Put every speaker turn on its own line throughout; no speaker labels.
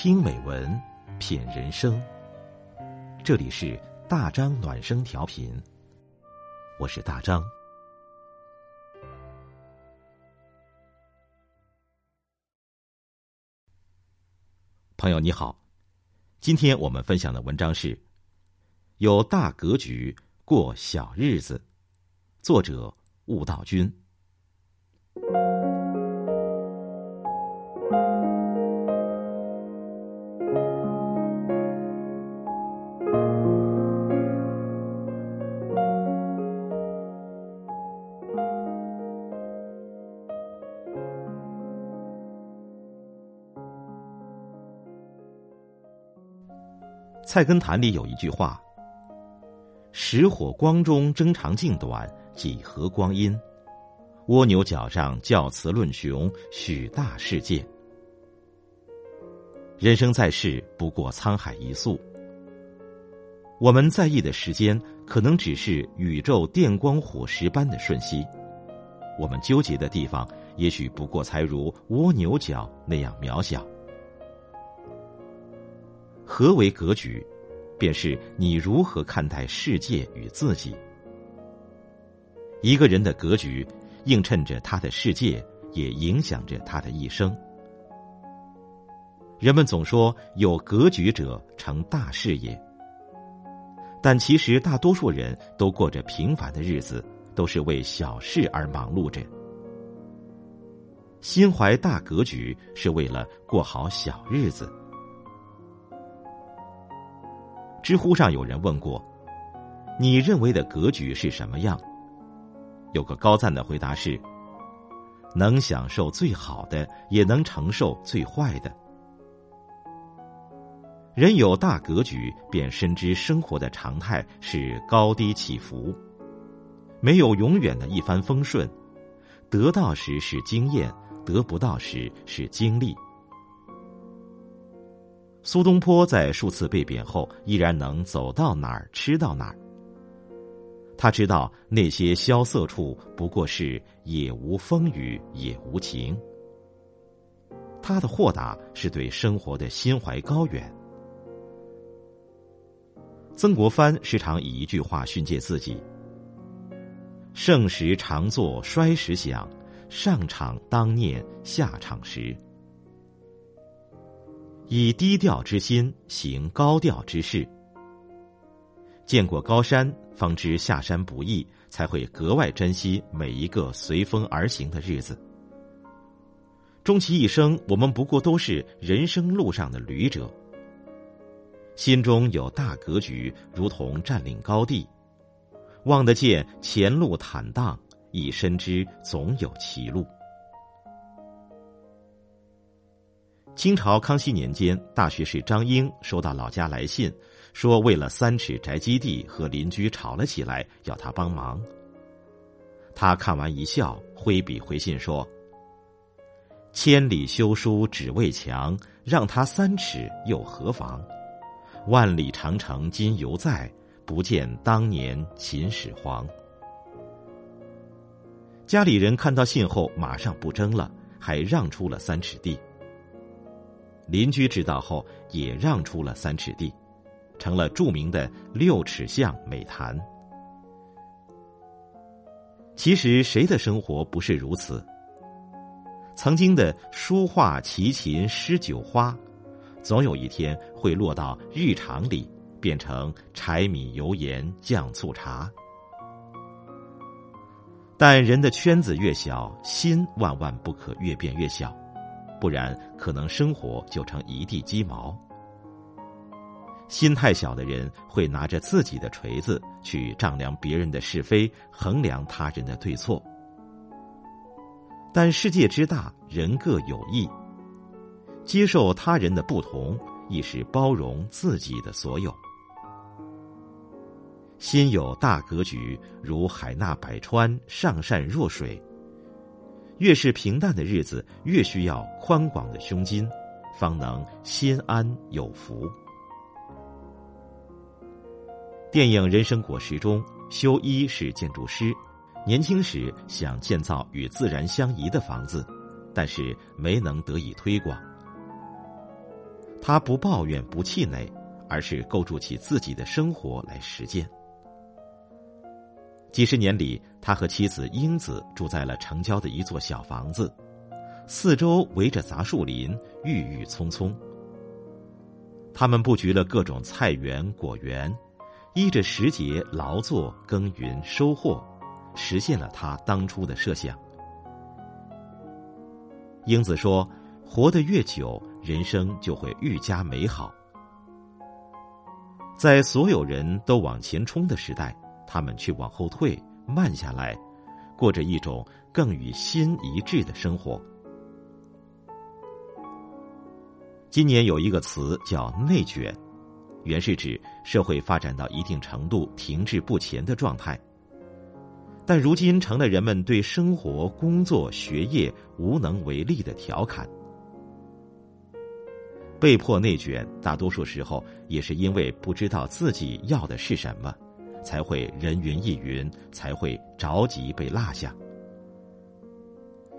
听美文，品人生。这里是大张暖声调频，我是大张。朋友你好，今天我们分享的文章是《有大格局过小日子》，作者悟道君。菜根谭里有一句话：“石火光中争长竞短，几何光阴？蜗牛角上教雌论雄，许大世界。人生在世，不过沧海一粟。我们在意的时间，可能只是宇宙电光火石般的瞬息；我们纠结的地方，也许不过才如蜗牛角那样渺小。”何为格局？便是你如何看待世界与自己。一个人的格局，映衬着他的世界，也影响着他的一生。人们总说有格局者成大事业，但其实大多数人都过着平凡的日子，都是为小事而忙碌着。心怀大格局，是为了过好小日子。知乎上有人问过：“你认为的格局是什么样？”有个高赞的回答是：“能享受最好的，也能承受最坏的。”人有大格局，便深知生活的常态是高低起伏，没有永远的一帆风顺。得到时是经验，得不到时是经历。苏东坡在数次被贬后，依然能走到哪儿吃到哪儿。他知道那些萧瑟处不过是也无风雨也无晴。他的豁达是对生活的心怀高远。曾国藩时常以一句话训诫自己：“盛时常作，衰时想，上场当念下场时。”以低调之心行高调之事。见过高山，方知下山不易，才会格外珍惜每一个随风而行的日子。终其一生，我们不过都是人生路上的旅者。心中有大格局，如同占领高地，望得见前路坦荡，亦深知总有歧路。清朝康熙年间，大学士张英收到老家来信，说为了三尺宅基地和邻居吵了起来，要他帮忙。他看完一笑，挥笔回信说：“千里修书只为墙，让他三尺又何妨？万里长城今犹在，不见当年秦始皇。”家里人看到信后，马上不争了，还让出了三尺地。邻居知道后，也让出了三尺地，成了著名的六尺巷美谈。其实，谁的生活不是如此？曾经的书画齐琴诗酒花，总有一天会落到日常里，变成柴米油盐酱醋茶。但人的圈子越小，心万万不可越变越小。不然，可能生活就成一地鸡毛。心太小的人会拿着自己的锤子去丈量别人的是非，衡量他人的对错。但世界之大，人各有异，接受他人的不同，亦是包容自己的所有。心有大格局，如海纳百川，上善若水。越是平淡的日子，越需要宽广的胸襟，方能心安有福。电影《人生果实》中，修一是建筑师，年轻时想建造与自然相宜的房子，但是没能得以推广。他不抱怨不气馁，而是构筑起自己的生活来实践。几十年里，他和妻子英子住在了城郊的一座小房子，四周围着杂树林，郁郁葱葱。他们布局了各种菜园、果园，依着时节劳作、耕耘、收获，实现了他当初的设想。英子说：“活得越久，人生就会愈加美好。”在所有人都往前冲的时代。他们却往后退，慢下来，过着一种更与心一致的生活。今年有一个词叫“内卷”，原是指社会发展到一定程度停滞不前的状态，但如今成了人们对生活、工作、学业无能为力的调侃。被迫内卷，大多数时候也是因为不知道自己要的是什么。才会人云亦云，才会着急被落下。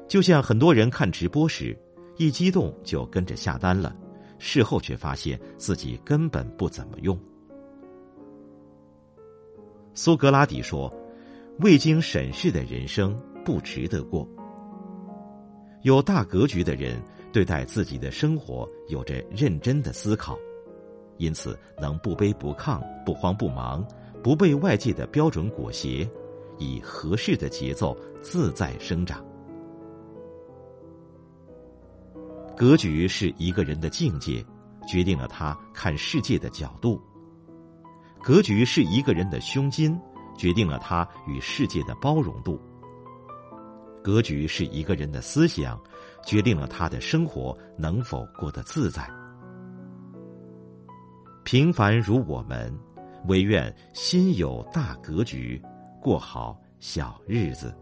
就像很多人看直播时，一激动就跟着下单了，事后却发现自己根本不怎么用。苏格拉底说：“未经审视的人生不值得过。”有大格局的人对待自己的生活有着认真的思考，因此能不卑不亢，不慌不忙。不被外界的标准裹挟，以合适的节奏自在生长。格局是一个人的境界，决定了他看世界的角度；格局是一个人的胸襟，决定了他与世界的包容度；格局是一个人的思想，决定了他的生活能否过得自在。平凡如我们。唯愿心有大格局，过好小日子。